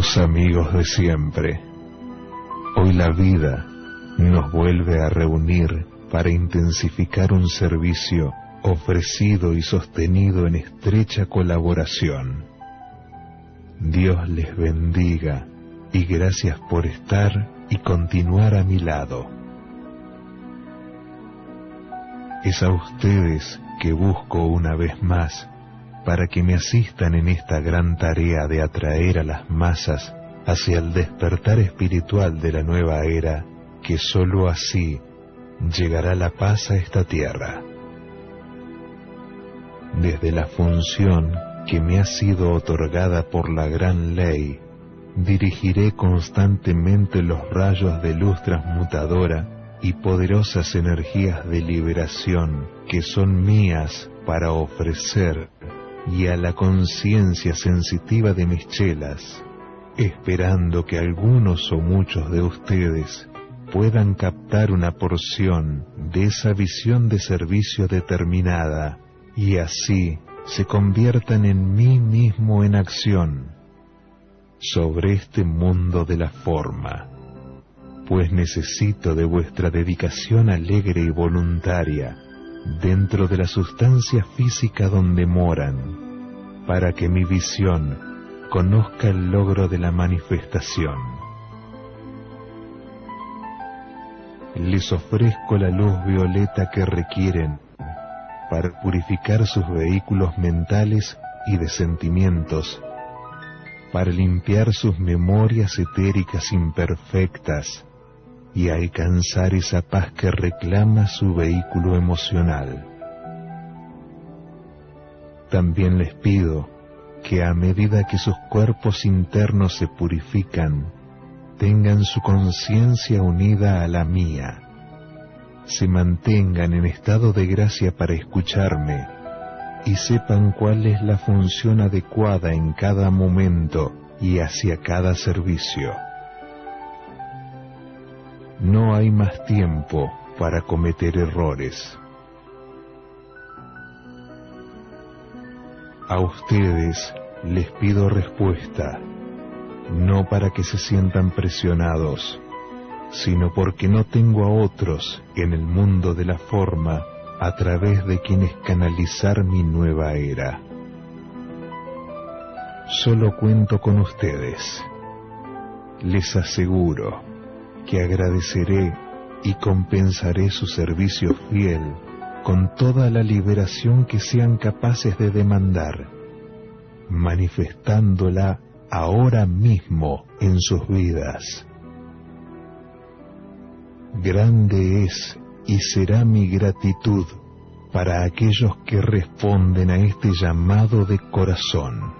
Amigos de siempre, hoy la vida nos vuelve a reunir para intensificar un servicio ofrecido y sostenido en estrecha colaboración. Dios les bendiga y gracias por estar y continuar a mi lado. Es a ustedes que busco una vez más para que me asistan en esta gran tarea de atraer a las masas hacia el despertar espiritual de la nueva era, que sólo así llegará la paz a esta tierra. Desde la función que me ha sido otorgada por la gran ley, dirigiré constantemente los rayos de luz transmutadora y poderosas energías de liberación que son mías para ofrecer y a la conciencia sensitiva de mis chelas, esperando que algunos o muchos de ustedes puedan captar una porción de esa visión de servicio determinada y así se conviertan en mí mismo en acción sobre este mundo de la forma, pues necesito de vuestra dedicación alegre y voluntaria dentro de la sustancia física donde moran, para que mi visión conozca el logro de la manifestación. Les ofrezco la luz violeta que requieren para purificar sus vehículos mentales y de sentimientos, para limpiar sus memorias etéricas imperfectas, y alcanzar esa paz que reclama su vehículo emocional. También les pido que a medida que sus cuerpos internos se purifican, tengan su conciencia unida a la mía, se mantengan en estado de gracia para escucharme y sepan cuál es la función adecuada en cada momento y hacia cada servicio. No hay más tiempo para cometer errores. A ustedes les pido respuesta, no para que se sientan presionados, sino porque no tengo a otros en el mundo de la forma a través de quienes canalizar mi nueva era. Solo cuento con ustedes. Les aseguro que agradeceré y compensaré su servicio fiel con toda la liberación que sean capaces de demandar, manifestándola ahora mismo en sus vidas. Grande es y será mi gratitud para aquellos que responden a este llamado de corazón.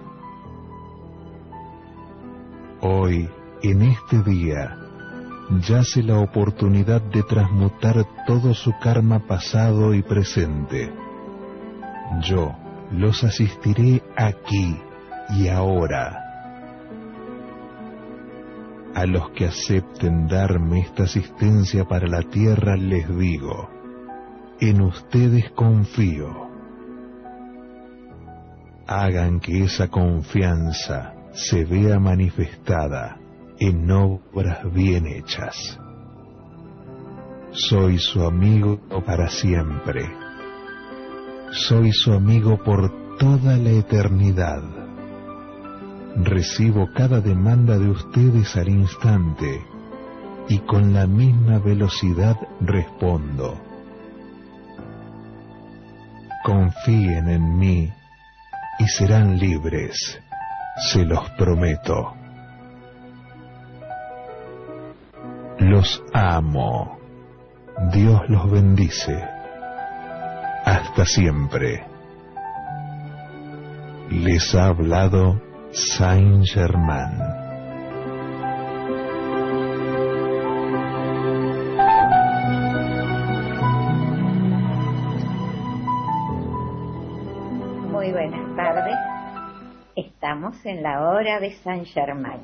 Hoy, en este día, yace la oportunidad de transmutar todo su karma pasado y presente. Yo los asistiré aquí y ahora. A los que acepten darme esta asistencia para la tierra les digo, en ustedes confío. Hagan que esa confianza se vea manifestada en obras bien hechas. Soy su amigo para siempre. Soy su amigo por toda la eternidad. Recibo cada demanda de ustedes al instante y con la misma velocidad respondo. Confíen en mí y serán libres, se los prometo. Los amo. Dios los bendice. Hasta siempre. Les ha hablado Saint Germain. En la hora de Saint Germain,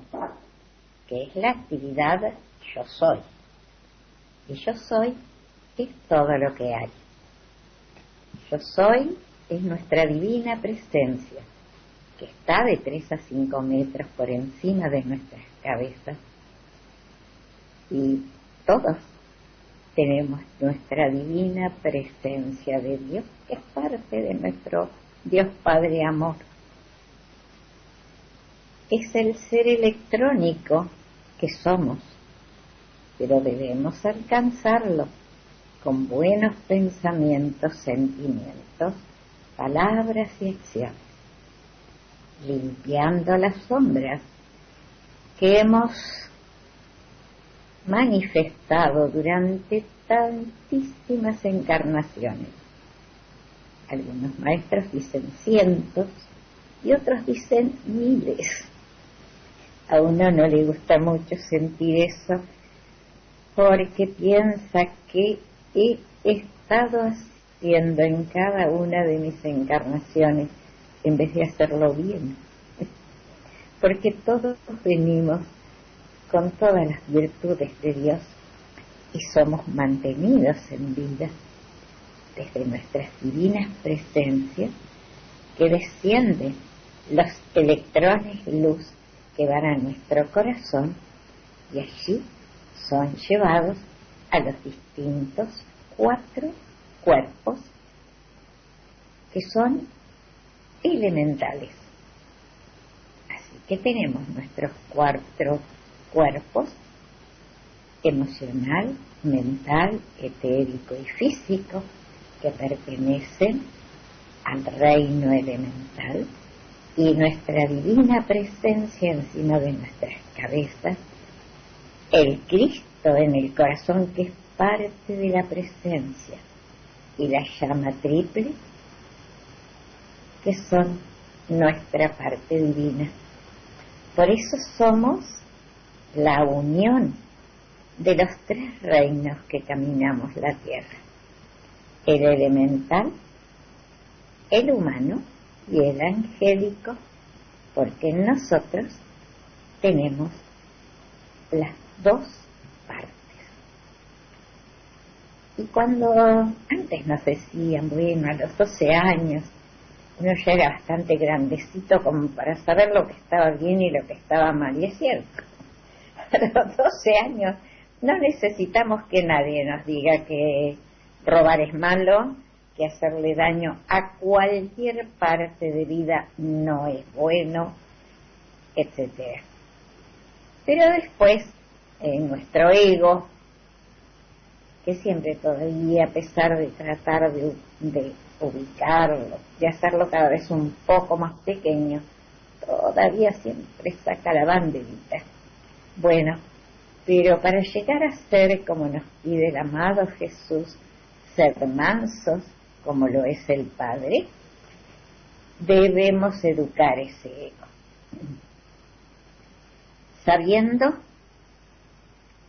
que es la actividad yo soy. Y yo soy es todo lo que hay. Yo soy es nuestra divina presencia, que está de 3 a 5 metros por encima de nuestras cabezas. Y todos tenemos nuestra divina presencia de Dios, que es parte de nuestro Dios Padre Amor. Es el ser electrónico que somos, pero debemos alcanzarlo con buenos pensamientos, sentimientos, palabras y acciones, limpiando las sombras que hemos manifestado durante tantísimas encarnaciones. Algunos maestros dicen cientos y otros dicen miles. A uno no le gusta mucho sentir eso porque piensa que he estado haciendo en cada una de mis encarnaciones en vez de hacerlo bien. Porque todos venimos con todas las virtudes de Dios y somos mantenidos en vida desde nuestras divinas presencias que descienden los electrones luz que van a nuestro corazón y allí son llevados a los distintos cuatro cuerpos que son elementales. Así que tenemos nuestros cuatro cuerpos, emocional, mental, etérico y físico, que pertenecen al reino elemental y nuestra divina presencia encima de nuestras cabezas, el Cristo en el corazón que es parte de la presencia y la llama triple que son nuestra parte divina. Por eso somos la unión de los tres reinos que caminamos la tierra, el elemental, el humano y el angélico, porque en nosotros tenemos las dos partes. Y cuando antes nos decían, bueno, a los 12 años, uno ya era bastante grandecito como para saber lo que estaba bien y lo que estaba mal, y es cierto a los 12 años no necesitamos que nadie nos diga que robar es malo, que hacerle daño a cualquier parte de vida no es bueno, etcétera. Pero después, en nuestro ego, que siempre todavía, a pesar de tratar de, de ubicarlo, de hacerlo cada vez un poco más pequeño, todavía siempre saca la banderita bueno, pero para llegar a ser como nos pide el amado Jesús, ser mansos como lo es el Padre, debemos educar ese ego, sabiendo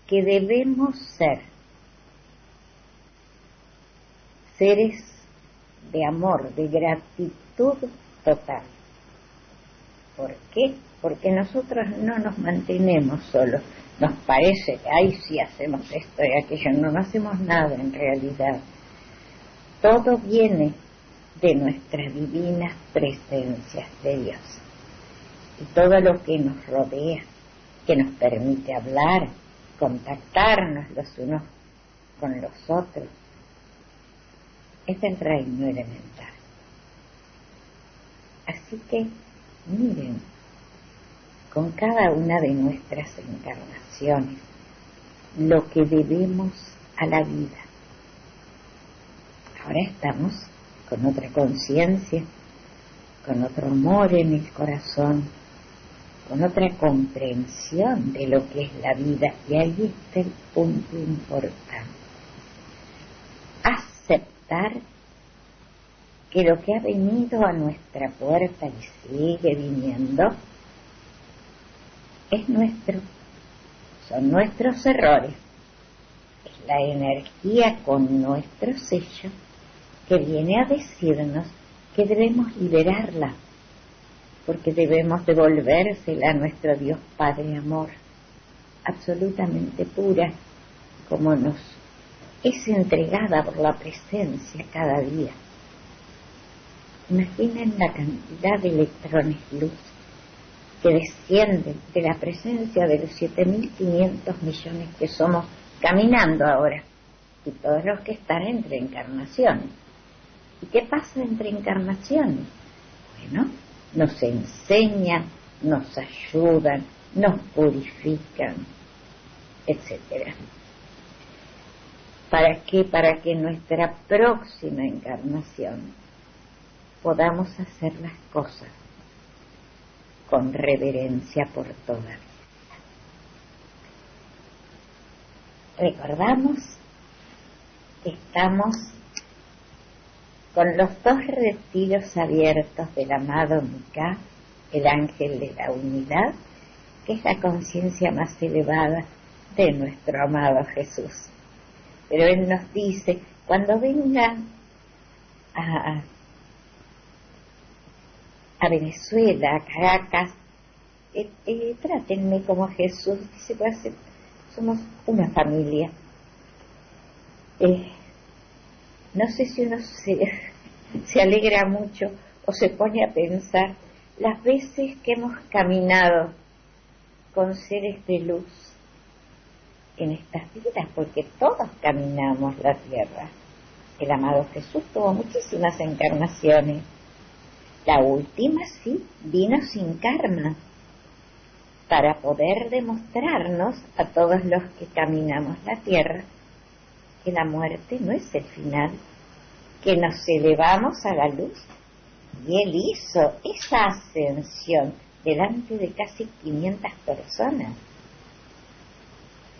que debemos ser seres de amor, de gratitud total. ¿Por qué? porque nosotros no nos mantenemos solos. Nos parece que, ay, sí hacemos esto y aquello, no hacemos nada en realidad. Todo viene de nuestras divinas presencias de Dios. Y todo lo que nos rodea, que nos permite hablar, contactarnos los unos con los otros, es el reino elemental. Así que, miren, con cada una de nuestras encarnaciones lo que debemos a la vida. Ahora estamos con otra conciencia, con otro amor en el corazón, con otra comprensión de lo que es la vida. Y ahí está el punto importante. Aceptar que lo que ha venido a nuestra puerta y sigue viniendo es nuestro, son nuestros errores, es la energía con nuestro sello que viene a decirnos que debemos liberarla, porque debemos devolvérsela a nuestro Dios Padre Amor, absolutamente pura, como nos es entregada por la presencia cada día. Imaginen la cantidad de electrones luz que descienden de la presencia de los 7.500 millones que somos caminando ahora y todos los que están entre encarnaciones. ¿Y qué pasa entre encarnaciones? Bueno, nos enseñan, nos ayudan, nos purifican, etcétera. ¿Para qué? Para que nuestra próxima encarnación podamos hacer las cosas con reverencia por toda Recordamos que estamos con los dos retiros abiertos del amado Mika, el ángel de la unidad, que es la conciencia más elevada de nuestro amado Jesús. Pero Él nos dice, cuando vengan a, a Venezuela, a Caracas, eh, eh, trátenme como Jesús, dice, pues, somos una familia. Eh, no sé si uno se, se alegra mucho o se pone a pensar las veces que hemos caminado con seres de luz en estas vidas, porque todos caminamos la tierra. El amado Jesús tuvo muchísimas encarnaciones. La última sí vino sin karma para poder demostrarnos a todos los que caminamos la tierra que la muerte no es el final, que nos elevamos a la luz. Y Él hizo esa ascensión delante de casi 500 personas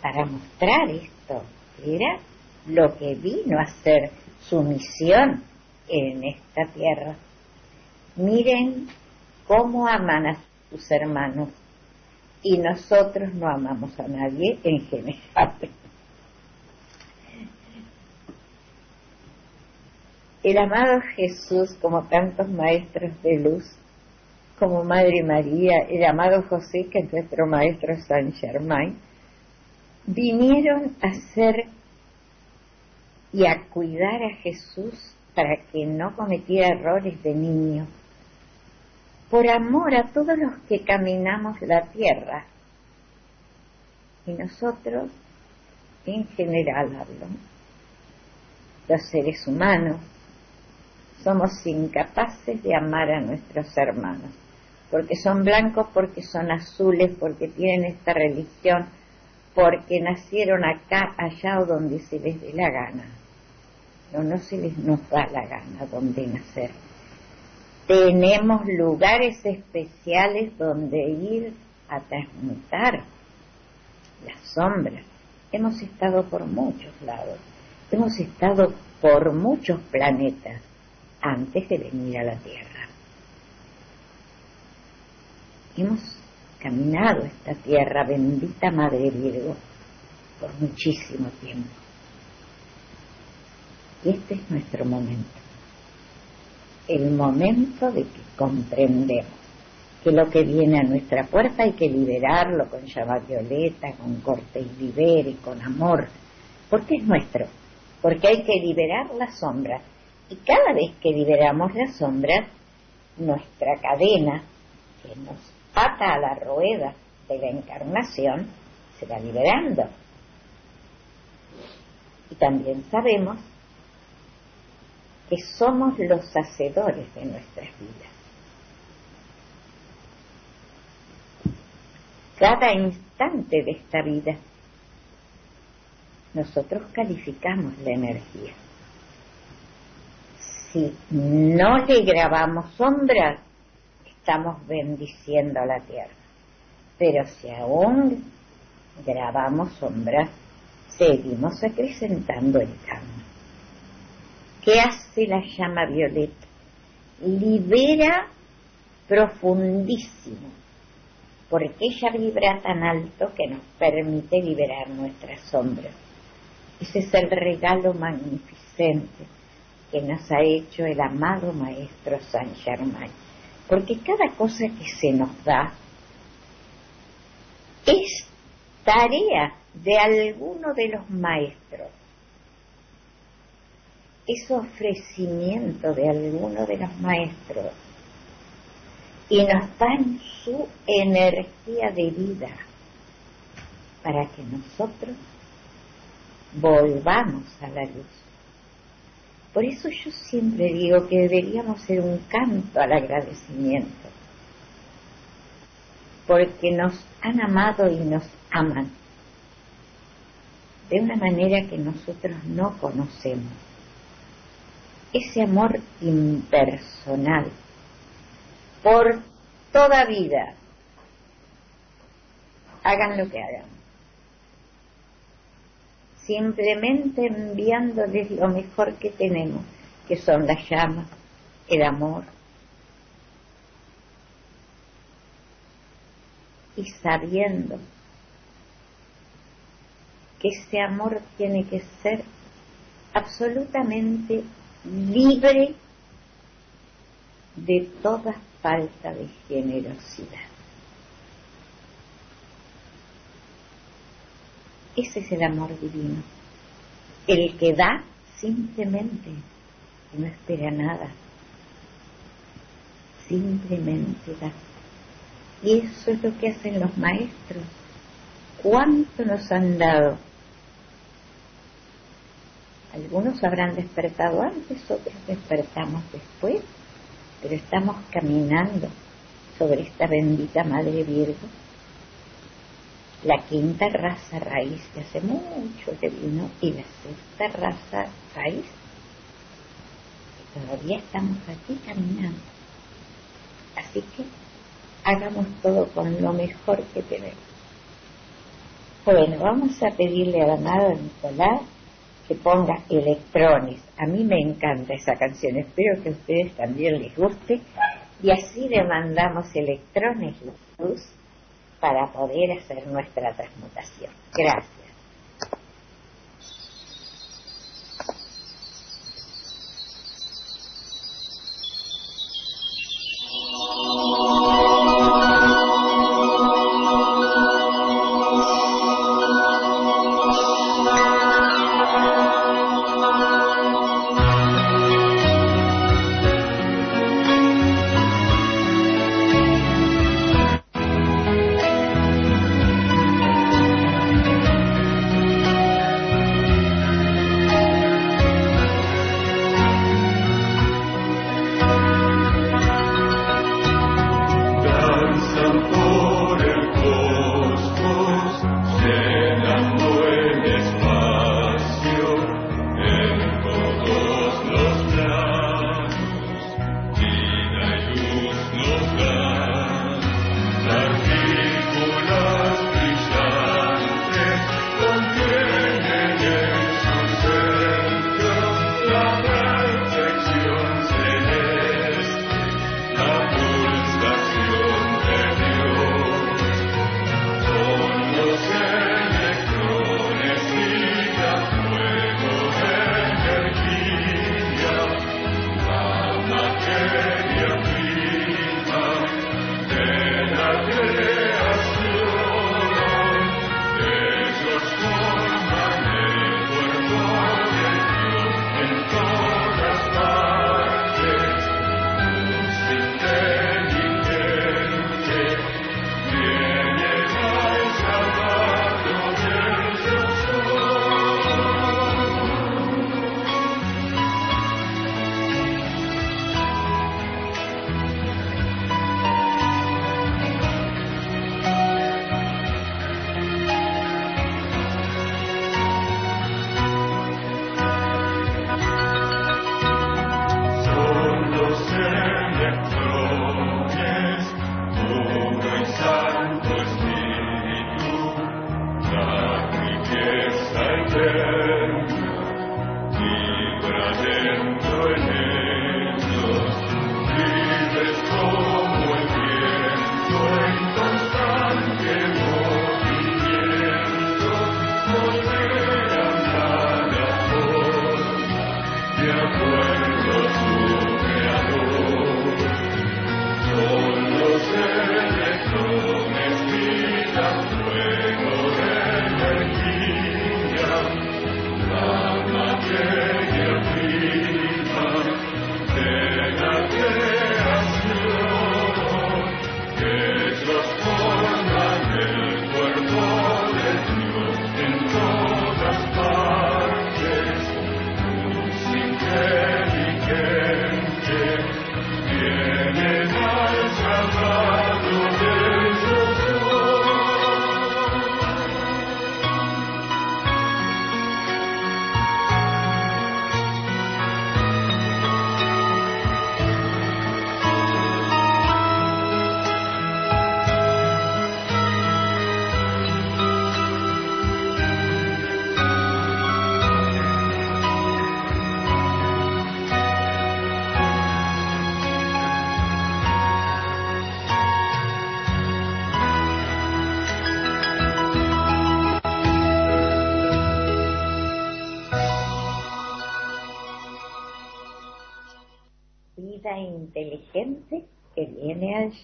para mostrar esto, que era lo que vino a ser su misión en esta tierra. Miren cómo aman a sus hermanos y nosotros no amamos a nadie en general. El amado Jesús, como tantos maestros de luz, como Madre María, el amado José, que es nuestro maestro San Germain, vinieron a ser y a cuidar a Jesús para que no cometiera errores de niño, por amor a todos los que caminamos la tierra. Y nosotros, en general hablo, los seres humanos, somos incapaces de amar a nuestros hermanos, porque son blancos, porque son azules, porque tienen esta religión, porque nacieron acá, allá o donde se les dé la gana. No, no se les nos da la gana donde nacer. Tenemos lugares especiales donde ir a transmutar las sombras. Hemos estado por muchos lados, hemos estado por muchos planetas antes de venir a la tierra. Hemos caminado esta tierra, bendita Madre Virgo, por muchísimo tiempo. Y este es nuestro momento. El momento de que comprendemos que lo que viene a nuestra puerta hay que liberarlo con llama violeta, con corte y libere, con amor, porque es nuestro, porque hay que liberar la sombra y cada vez que liberamos la sombra, nuestra cadena que nos ata a la rueda de la encarnación se va liberando. Y también sabemos que somos los hacedores de nuestras vidas. Cada instante de esta vida nosotros calificamos la energía si no le grabamos sombras, estamos bendiciendo a la tierra. Pero si aún grabamos sombras, seguimos acrecentando el karma. ¿Qué hace la llama violeta? Libera profundísimo, porque ella vibra tan alto que nos permite liberar nuestras sombras. Ese es el regalo magnificente que nos ha hecho el amado Maestro San Germain. Porque cada cosa que se nos da es tarea de alguno de los maestros. ese ofrecimiento de alguno de los maestros y nos dan su energía de vida para que nosotros volvamos a la luz. Por eso yo siempre digo que deberíamos ser un canto al agradecimiento, porque nos han amado y nos aman de una manera que nosotros no conocemos. Ese amor impersonal por toda vida. Hagan lo que hagan. Simplemente enviándoles lo mejor que tenemos, que son las llamas, el amor. Y sabiendo que ese amor tiene que ser absolutamente libre de toda falta de generosidad. Ese es el amor divino, el que da simplemente, no espera nada, simplemente da. Y eso es lo que hacen los maestros. ¿Cuánto nos han dado? Algunos habrán despertado antes, otros despertamos después, pero estamos caminando sobre esta bendita Madre Virgo, la quinta raza raíz que hace mucho que vino y la sexta raza raíz que todavía estamos aquí caminando. Así que hagamos todo con lo mejor que tenemos. Bueno, vamos a pedirle a la amado Nicolás que ponga electrones. A mí me encanta esa canción, espero que a ustedes también les guste. Y así le mandamos electrones luz para poder hacer nuestra transmutación. Gracias.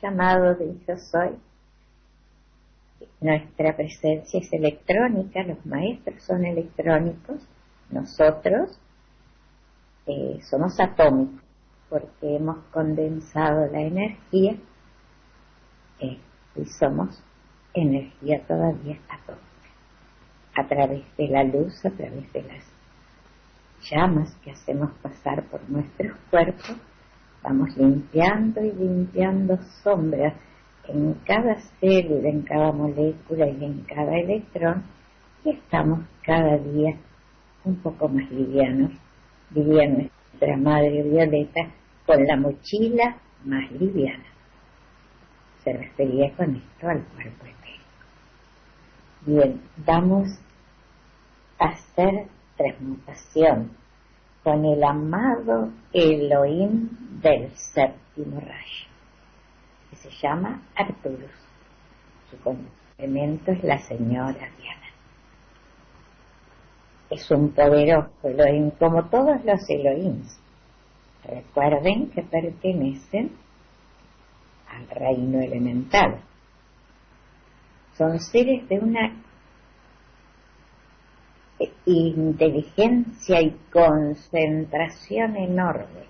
Llamado de yo soy. Nuestra presencia es electrónica, los maestros son electrónicos, nosotros eh, somos atómicos porque hemos condensado la energía eh, y somos energía todavía atómica a través de la luz, a través de las llamas que hacemos pasar por nuestros cuerpos, vamos limpiando y limpiando sombras en cada célula, en cada molécula y en cada electrón y estamos cada día un poco más livianos, diría nuestra madre Violeta, con la mochila más liviana. Se refería con esto al cuerpo etérico. Bien, vamos a hacer transmutación con el amado Elohim del séptimo rayo, que se llama Arturus. Su complemento es la señora Diana. Es un poderoso Elohim, como todos los Elohims. Recuerden que pertenecen al reino elemental. Son seres de una inteligencia y concentración enorme.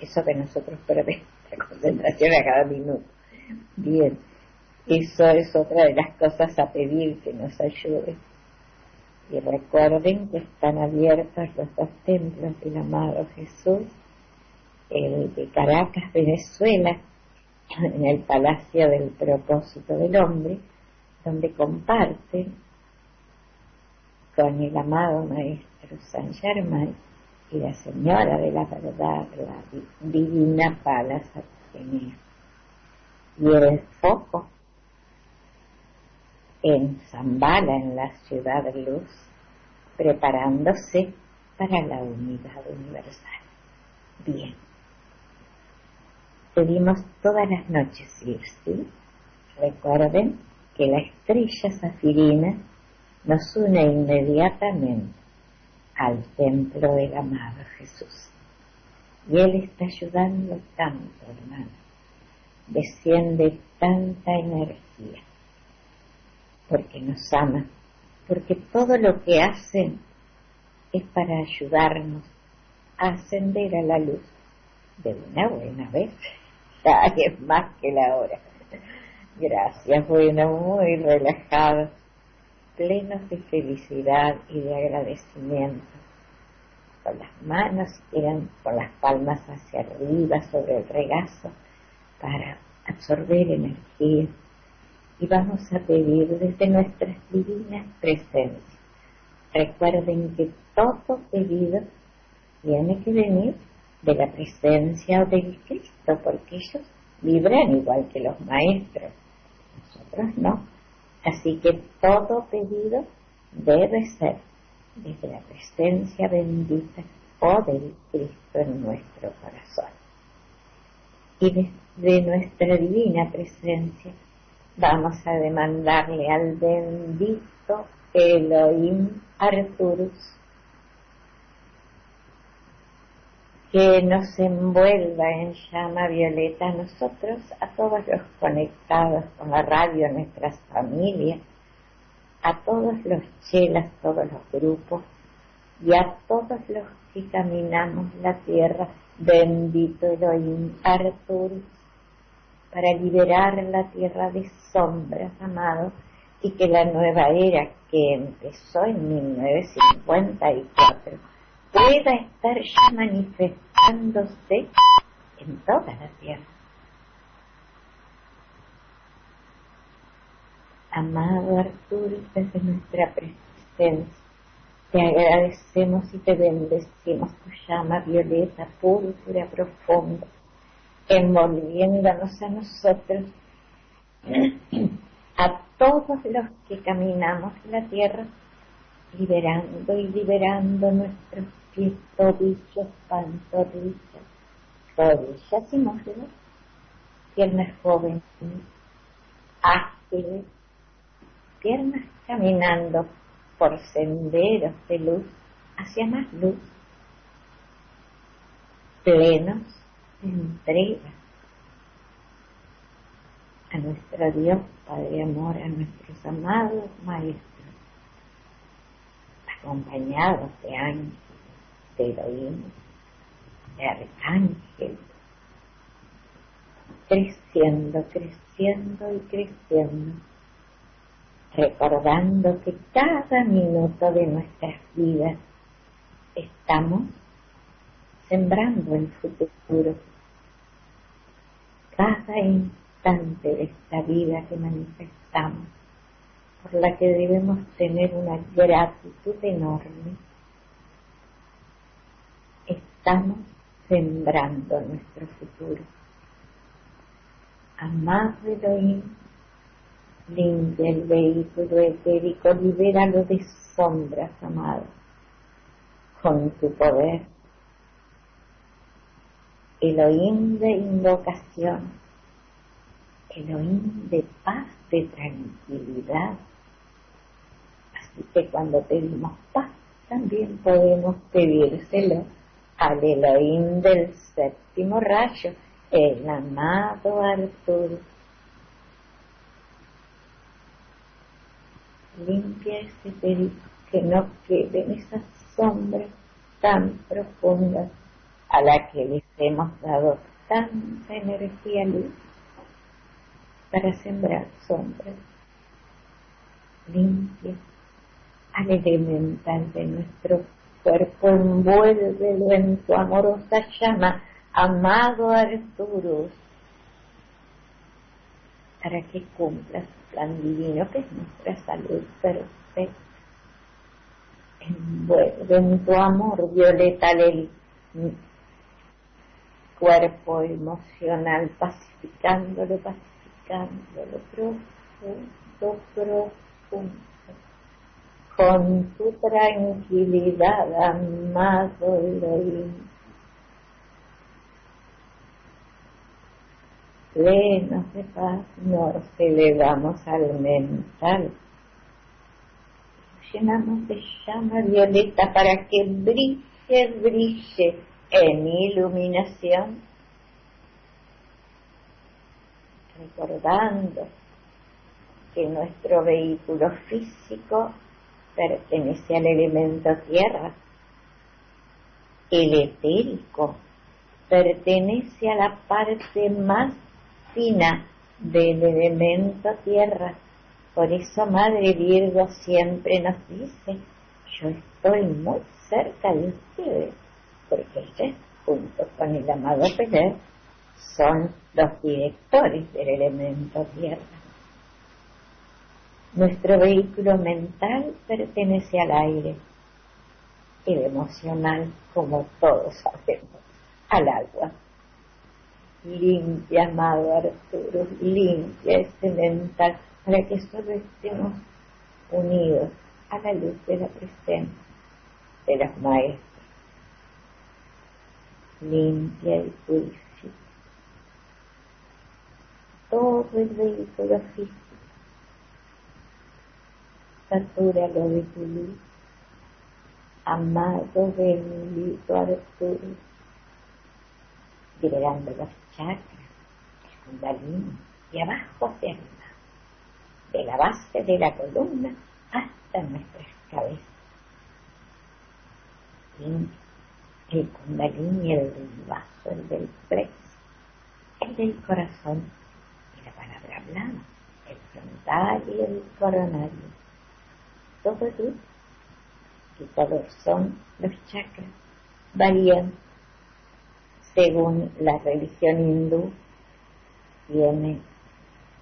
Eso que nosotros perdemos, la concentración a cada minuto. Bien, eso es otra de las cosas a pedir que nos ayude. Y recuerden que están abiertos los dos templos del amado Jesús, el de Caracas, Venezuela, en el Palacio del Propósito del Hombre, donde comparten con el amado Maestro San Germán y la Señora de la Verdad, la Divina Palas Atenea. Y el foco en Zambala, en la ciudad de luz, preparándose para la unidad universal. Bien. Pedimos todas las noches ir, ¿sí? Recuerden que la estrella zafirina nos une inmediatamente al templo del amado Jesús. Y Él está ayudando tanto, hermano. Desciende tanta energía, porque nos ama, porque todo lo que hacen es para ayudarnos a ascender a la luz de una buena vez. Ya es más que la hora. Gracias, bueno, muy relajado plenos de felicidad y de agradecimiento, con las manos eran con las palmas hacia arriba sobre el regazo para absorber energía y vamos a pedir desde nuestras divinas presencias. Recuerden que todo pedido tiene que venir de la presencia del Cristo, porque ellos vibran igual que los maestros, nosotros no. Así que todo pedido debe ser desde la presencia bendita o del Cristo en nuestro corazón. Y desde nuestra divina presencia vamos a demandarle al bendito Elohim Arturus que nos envuelva en llama violeta a nosotros, a todos los conectados con la radio, a nuestras familias, a todos los chelas, todos los grupos y a todos los que caminamos la tierra, bendito Elohim Arturus, para liberar la tierra de sombras, amados, y que la nueva era que empezó en 1954 pueda estar ya manifestándose en toda la tierra. Amado Arturo, desde nuestra presencia, te agradecemos y te bendecimos tu llama violeta, púrpura, profunda, envolviéndonos a nosotros, a todos los que caminamos la tierra, liberando y liberando nuestros pies, tobillos, pantorrillas, rodillas y muslos, piernas jóvenes, ágiles, piernas caminando por senderos de luz hacia más luz, plenos, entrega a nuestro Dios Padre Amor, a nuestros amados maestros, acompañados de ángeles, de Elohim, de arcángeles, creciendo, creciendo y creciendo, recordando que cada minuto de nuestras vidas estamos sembrando el futuro. Cada instante de esta vida que manifestamos, por la que debemos tener una gratitud enorme, estamos sembrando nuestro futuro. Amado Elohim, limpia el vehículo etérico, libéralo de sombras, amado, con tu poder. Elohim de invocación, Elohim de paz, de tranquilidad. Así que cuando pedimos paz, también podemos pedírselo al Elohim del séptimo rayo, el amado Arturo. Limpia ese perito, que no queden esas sombras tan profundas a la que les hemos dado tanta energía luz para sembrar sombras. Limpia al elemental de nuestro cuerpo, envuélvelo en tu amorosa llama, amado Arturo, para que cumpla su plan divino, que es nuestra salud perfecta. Envuelve en tu amor, Violeta el cuerpo emocional, pacificándolo, pacificándolo, profundo, profundo. Con tu tranquilidad, amado Elohim. Plenos de paz, nos elevamos al mental. Llenamos de llama violeta para que brille, brille en iluminación, recordando que nuestro vehículo físico pertenece al elemento tierra, el etérico pertenece a la parte más fina del elemento tierra. Por eso Madre Virgo siempre nos dice, yo estoy muy cerca de ustedes porque ustedes, junto con el amado Peler, son los directores del elemento tierra. Nuestro vehículo mental pertenece al aire, el emocional, como todos sabemos, al agua. Limpia, amado Arturo, limpia este mental para que solo estemos unidos a la luz de la presencia de las maestras limpia y purifica todo el vehículo físico. Satúralo de tu luz, amado bendito Arturo, liberando los chakras, el kundalini y abajo hacia arriba, de la base de la columna hasta nuestras cabezas. Limpia el kundalini, el del vaso, el del plex, el del corazón y la palabra hablada, el frontal y el coronario. Luz y todos son los chakras. Varían según la religión hindú. Tiene,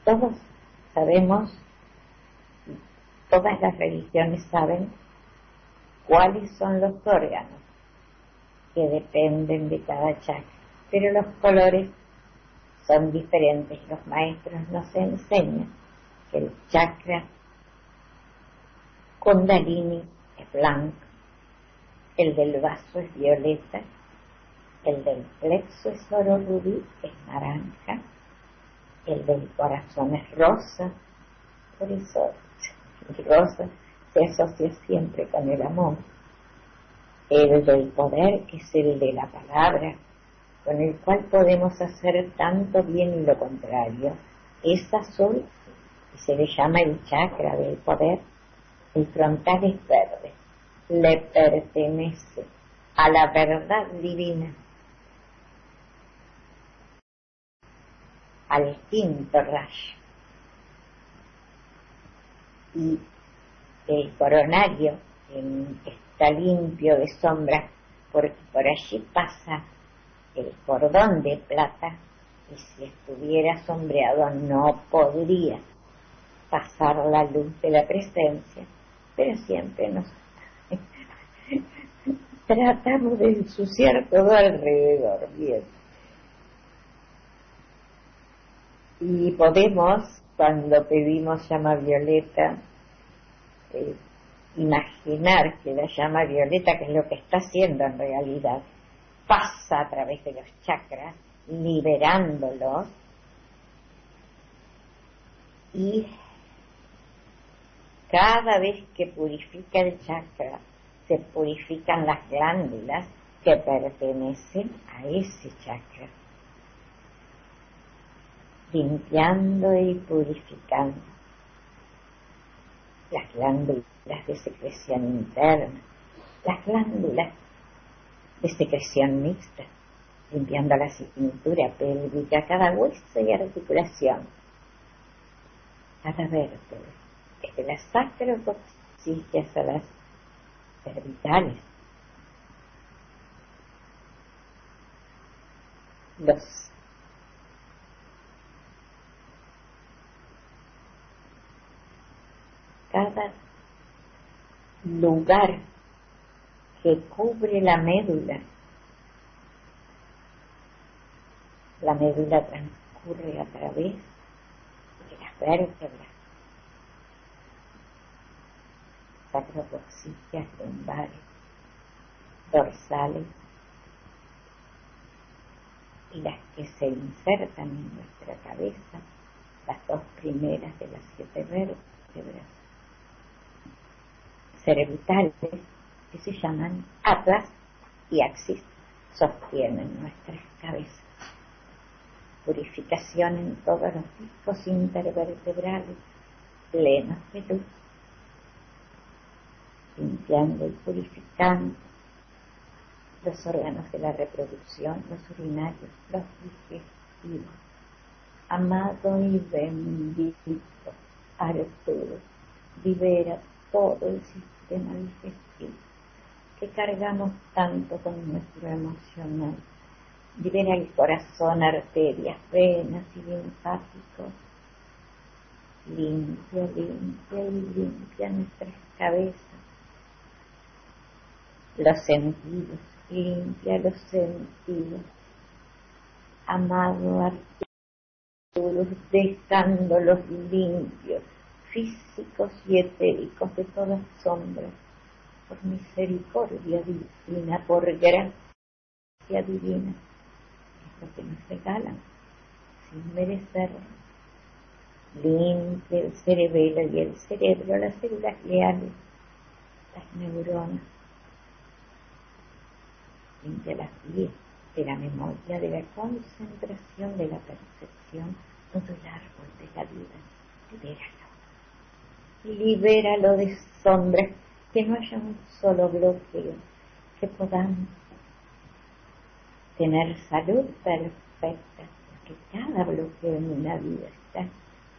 todos sabemos, todas las religiones saben cuáles son los órganos que dependen de cada chakra, pero los colores son diferentes. Los maestros nos enseñan que el chakra Kundalini es blanco, el del vaso es violeta, el del plexo es oro rubí, es naranja, el del corazón es rosa, por eso rosa se asocia siempre con el amor. El del poder, es el de la palabra, con el cual podemos hacer tanto bien y lo contrario, es azul y se le llama el chakra del poder. El frontal es verde, le pertenece a la verdad divina, al quinto rayo. Y el coronario está limpio de sombra porque por allí pasa el cordón de plata y si estuviera sombreado no podría pasar la luz de la presencia, pero siempre nos tratamos de ensuciar todo alrededor, bien. Y podemos, cuando pedimos llama violeta, eh, imaginar que la llama violeta, que es lo que está haciendo en realidad, pasa a través de los chakras, liberándolos y cada vez que purifica el chakra, se purifican las glándulas que pertenecen a ese chakra, limpiando y purificando las glándulas de secreción interna, las glándulas de secreción mixta, limpiando la cintura pélvica, cada hueso y articulación, cada vértebra, desde las sacrococcígeas a las cervicales, los cada lugar que cubre la médula. La médula transcurre a través de las vértebras, sacrococcígeas lumbares, dorsales y las que se insertan en nuestra cabeza, las dos primeras de las siete vértebras cerebrales que se llaman atlas y axis sostienen nuestras cabezas. Purificación en todos los discos intervertebrales plenos de luz, limpiando y purificando los órganos de la reproducción, los urinarios, los digestivos. Amado y bendito Arturo, libera todo el sistema digestivo que cargamos tanto con nuestro emocional. Libera el corazón, arterias, venas y linfáticos. Limpia, limpia y limpia nuestras cabezas. Los sentidos, limpia los sentidos. Amado Arturo, dejándolos limpios, físicos y etéricos de todas sombras por misericordia divina, por gracia divina, es lo que nos regalan sin merecerlo. Limpia el cerebelo y el cerebro, las células leales, las neuronas. Limpia las vías de la memoria, de la concentración, de la percepción, todo el árbol de la vida. Libéralo. Libéralo de sombras que no haya un solo bloqueo, que podamos tener salud perfecta, porque cada bloqueo en una vida está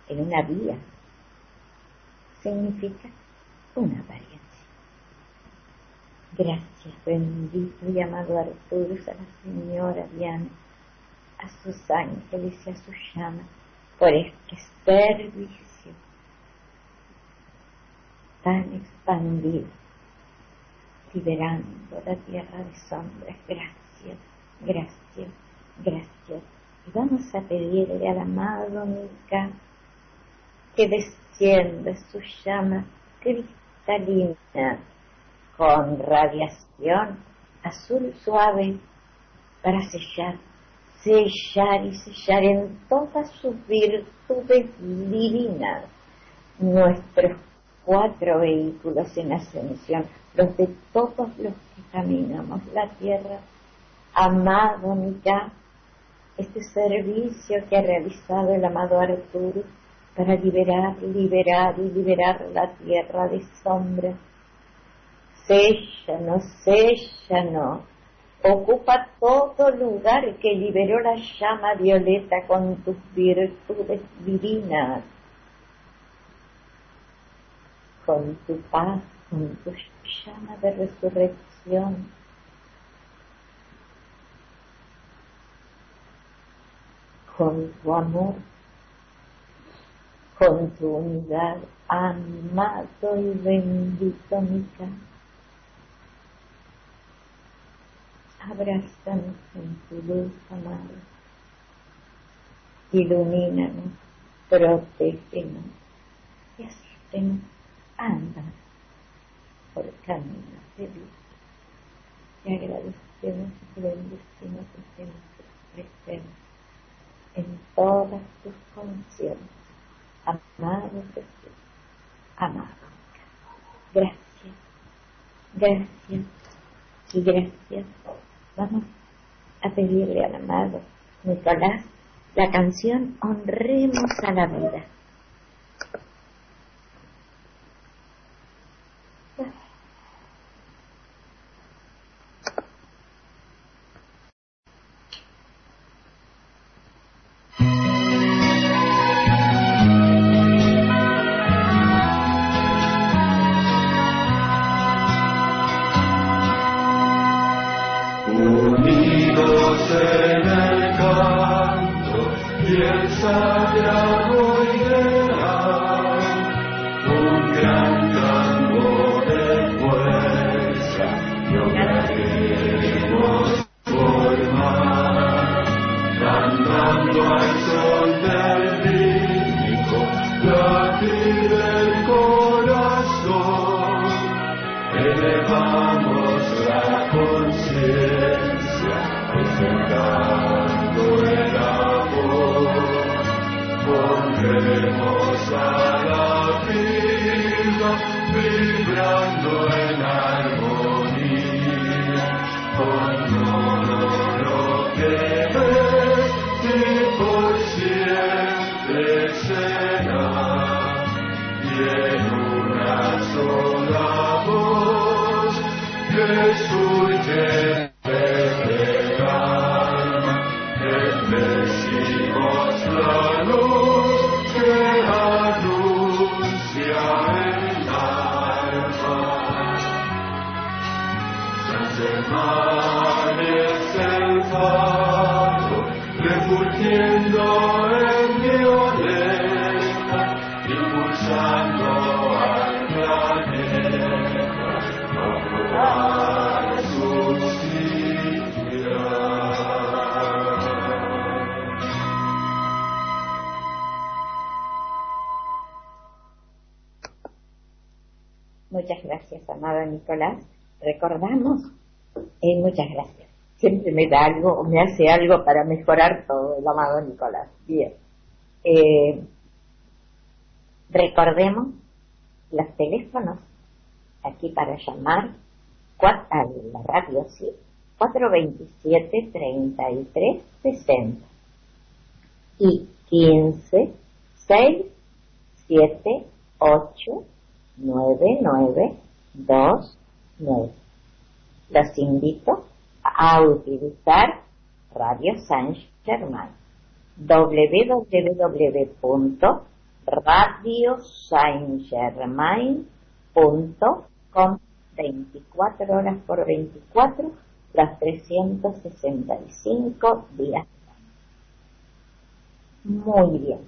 en una vía, significa una apariencia. Gracias, bendito y amado Arturo, a la señora Diana, a sus ángeles y a su llama, por este servicio tan expandido, liberando la tierra de sombras. Gracias, gracias, gracias. Y vamos a pedirle al amado Mica que descienda su llama cristalina con radiación azul suave para sellar, sellar y sellar en todas sus virtudes divinas nuestros cuatro vehículos en ascensión, los de todos los que caminamos la tierra, amado Mica, este servicio que ha realizado el amado Arturo para liberar, liberar y liberar la tierra de sombra. Séllanos, séllanos. Ocupa todo lugar que liberó la llama violeta con tus virtudes divinas, con tu paz, con tu llama de resurrección. Con tu amor, con tu unidad, amado y bendito mi Abrazanos en tu luz, amado. Ilumínanos, protégenos y asístenos a andar por caminos de vida. Te agradecemos y bendecimos desde nuestro presente en todas tus condiciones. Amado Jesús, amado. Gracias, gracias y gracias. Vamos a pedirle al amado Nicolás la canción Honremos a la vida. Muchas gracias, amado Nicolás. Recordamos, eh, muchas gracias. Siempre me da algo me hace algo para mejorar todo el amado Nicolás. Bien. Eh, recordemos los teléfonos aquí para llamar a la radio, sí, 427-3360 y 15 6 7 8 9929. Los invito a utilizar Radio Saint Germain www.radiosaintgermain.com 24 horas por 24 las 365 días. Muy bien.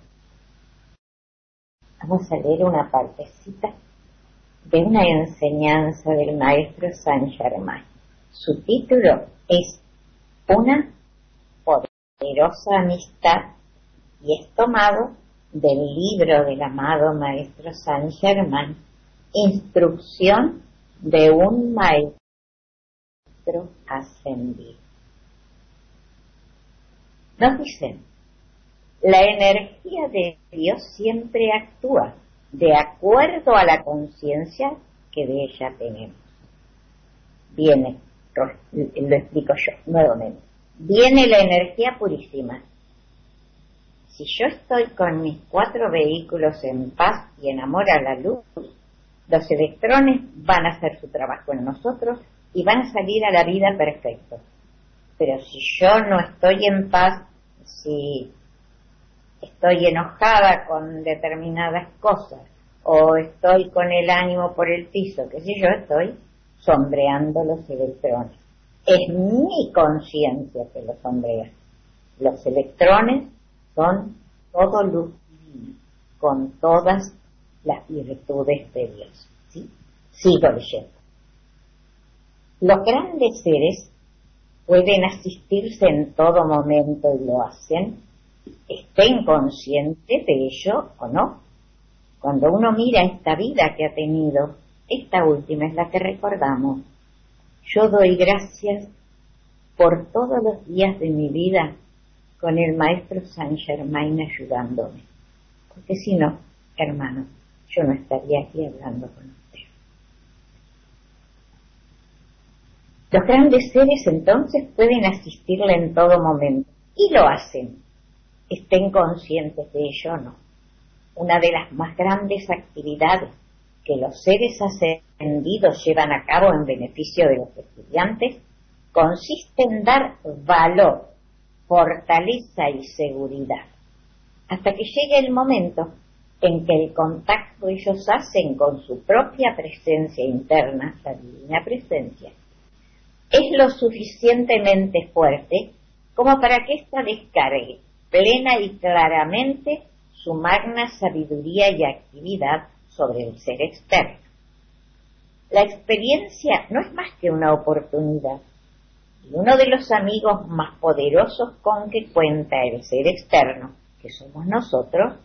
Vamos a leer una partecita de una enseñanza del maestro Saint Germain. Su título es Una poderosa amistad y es tomado del libro del amado maestro Saint Germain, Instrucción de un maestro ascendido. Nos dicen, la energía de Dios siempre actúa de acuerdo a la conciencia que de ella tenemos. Viene, lo explico yo nuevamente. viene la energía purísima. Si yo estoy con mis cuatro vehículos en paz y en amor a la luz, los electrones van a hacer su trabajo en nosotros y van a salir a la vida perfecto. Pero si yo no estoy en paz, si estoy enojada con determinadas cosas o estoy con el ánimo por el piso, que si yo estoy sombreando los electrones. Es mi conciencia que los sombrea. Los electrones son todo luz divina, con todas las virtudes de Dios. ¿sí? Sigo leyendo. Los grandes seres pueden asistirse en todo momento y lo hacen, estén conscientes de ello o no. Cuando uno mira esta vida que ha tenido, esta última es la que recordamos. Yo doy gracias por todos los días de mi vida con el maestro Saint Germain ayudándome. Porque si no, hermano, yo no estaría aquí hablando con usted. Los grandes seres entonces pueden asistirle en todo momento y lo hacen, estén conscientes de ello o no. Una de las más grandes actividades que los seres ascendidos llevan a cabo en beneficio de los estudiantes consiste en dar valor, fortaleza y seguridad, hasta que llegue el momento en que el contacto ellos hacen con su propia presencia interna, la divina presencia, es lo suficientemente fuerte como para que ésta descargue plena y claramente su magna sabiduría y actividad sobre el ser externo. La experiencia no es más que una oportunidad y uno de los amigos más poderosos con que cuenta el ser externo, que somos nosotros,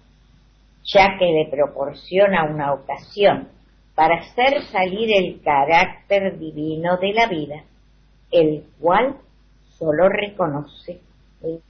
ya que le proporciona una ocasión para hacer salir el carácter divino de la vida, el cual solo reconoce el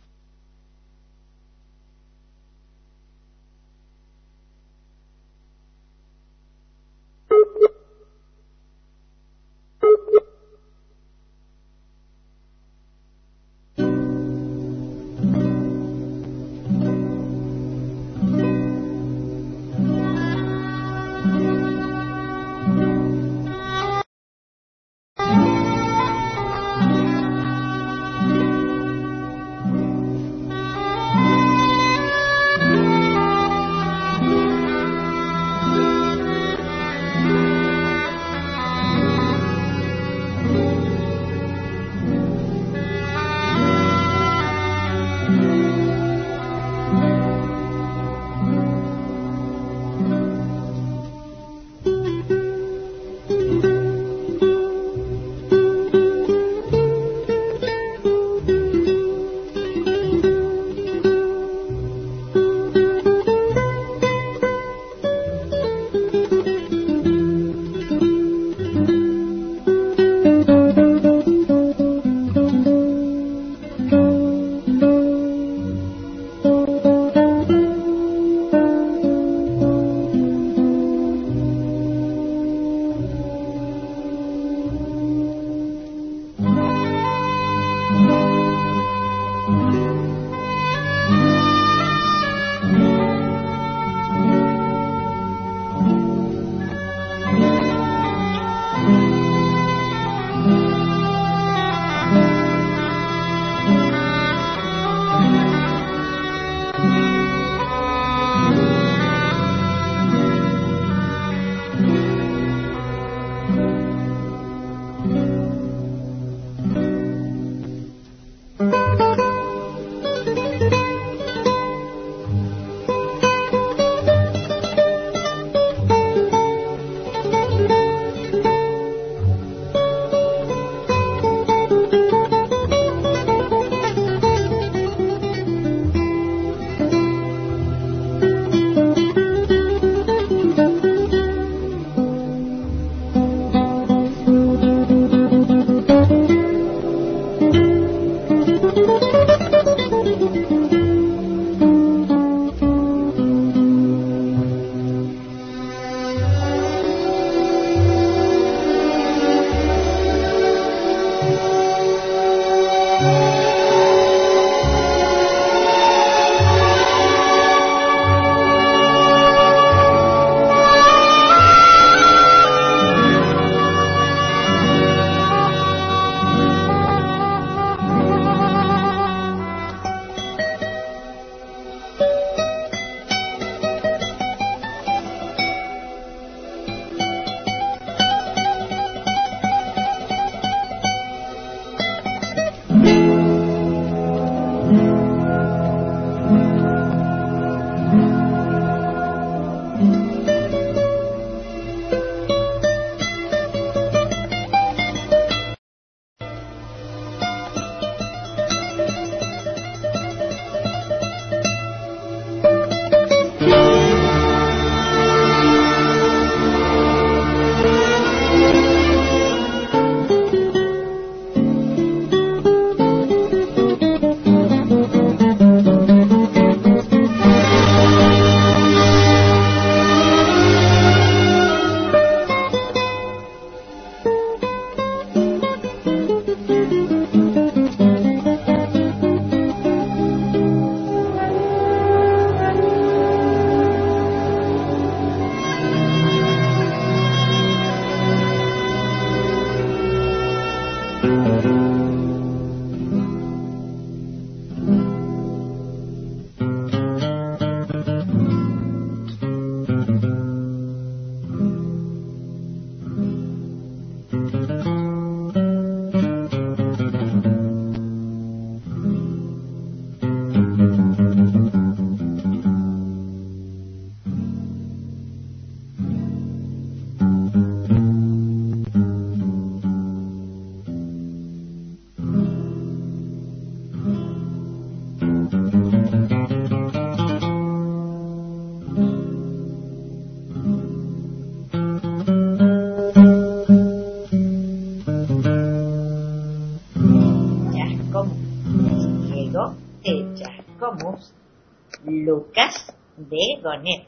Lucas de Gonet,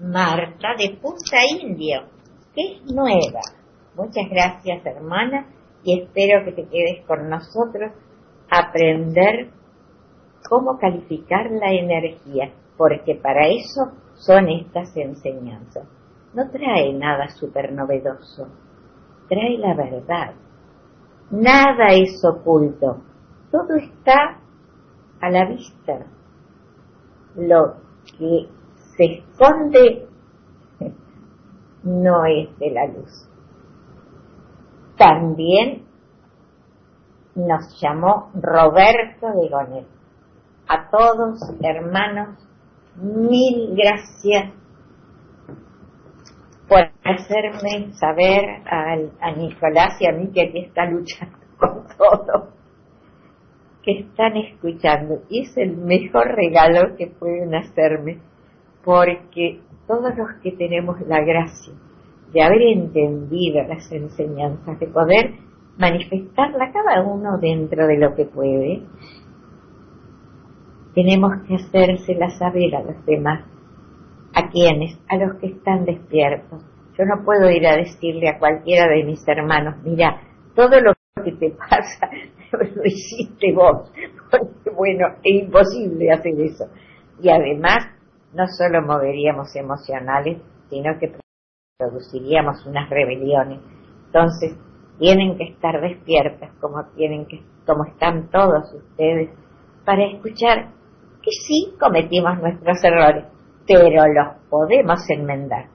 Marta de Punta Indio, que es nueva. Muchas gracias hermana y espero que te quedes con nosotros a aprender cómo calificar la energía, porque para eso son estas enseñanzas. No trae nada súper novedoso, trae la verdad. Nada es oculto, todo está a la vista. Lo que se esconde no es de la luz. También nos llamó Roberto de Gonet. A todos, hermanos, mil gracias por hacerme saber a, a Nicolás y a mí que aquí está luchando con todo, que están escuchando. Y es el mejor regalo que pueden hacerme, porque todos los que tenemos la gracia de haber entendido las enseñanzas, de poder manifestarla cada uno dentro de lo que puede, tenemos que hacérsela saber a los demás. ¿A quienes? A los que están despiertos. Yo no puedo ir a decirle a cualquiera de mis hermanos, mira, todo lo que te pasa lo hiciste vos. Porque bueno, es imposible hacer eso. Y además, no solo moveríamos emocionales, sino que produciríamos unas rebeliones. Entonces, tienen que estar despiertas como tienen que, como están todos ustedes, para escuchar que sí cometimos nuestros errores, pero los podemos enmendar.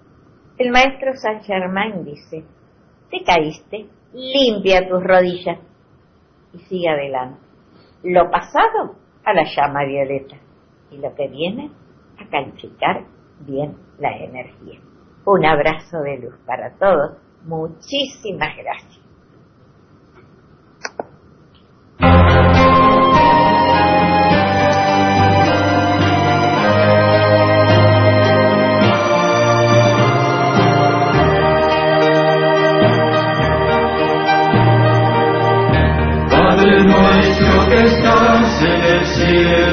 El maestro Saint Germain dice, te caíste, limpia tus rodillas y sigue adelante. Lo pasado a la llama violeta y lo que viene a calificar bien la energía. Un abrazo de luz para todos. Muchísimas gracias. Gloria, por siempre y para